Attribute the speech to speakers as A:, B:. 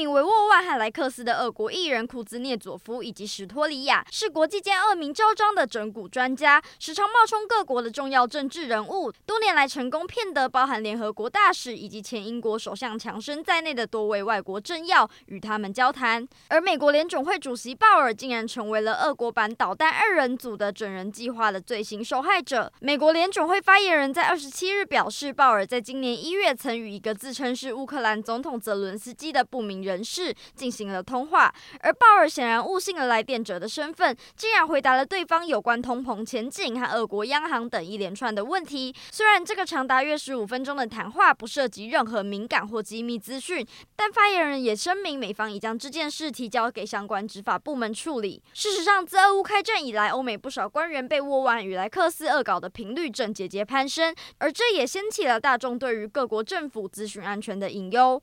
A: 名为沃万和莱克斯的俄国艺人库兹涅佐夫以及史托里亚是国际间恶名昭彰的整蛊专家，时常冒充各国的重要政治人物，多年来成功骗得包含联合国大使以及前英国首相强生在内的多位外国政要与他们交谈。而美国联总会主席鲍尔竟然成为了俄国版导弹二人组的整人计划的最新受害者。美国联总会发言人在二十七日表示，鲍尔在今年一月曾与一个自称是乌克兰总统泽伦斯基的不明人人士进行了通话，而鲍尔显然误信了来电者的身份，竟然回答了对方有关通膨前景和俄国央行等一连串的问题。虽然这个长达约十五分钟的谈话不涉及任何敏感或机密资讯，但发言人也声明，美方已将这件事提交给相关执法部门处理。事实上，自俄乌开战以来，欧美不少官员被沃万与莱克斯恶搞的频率正节节攀升，而这也掀起了大众对于各国政府资讯安全的隐忧。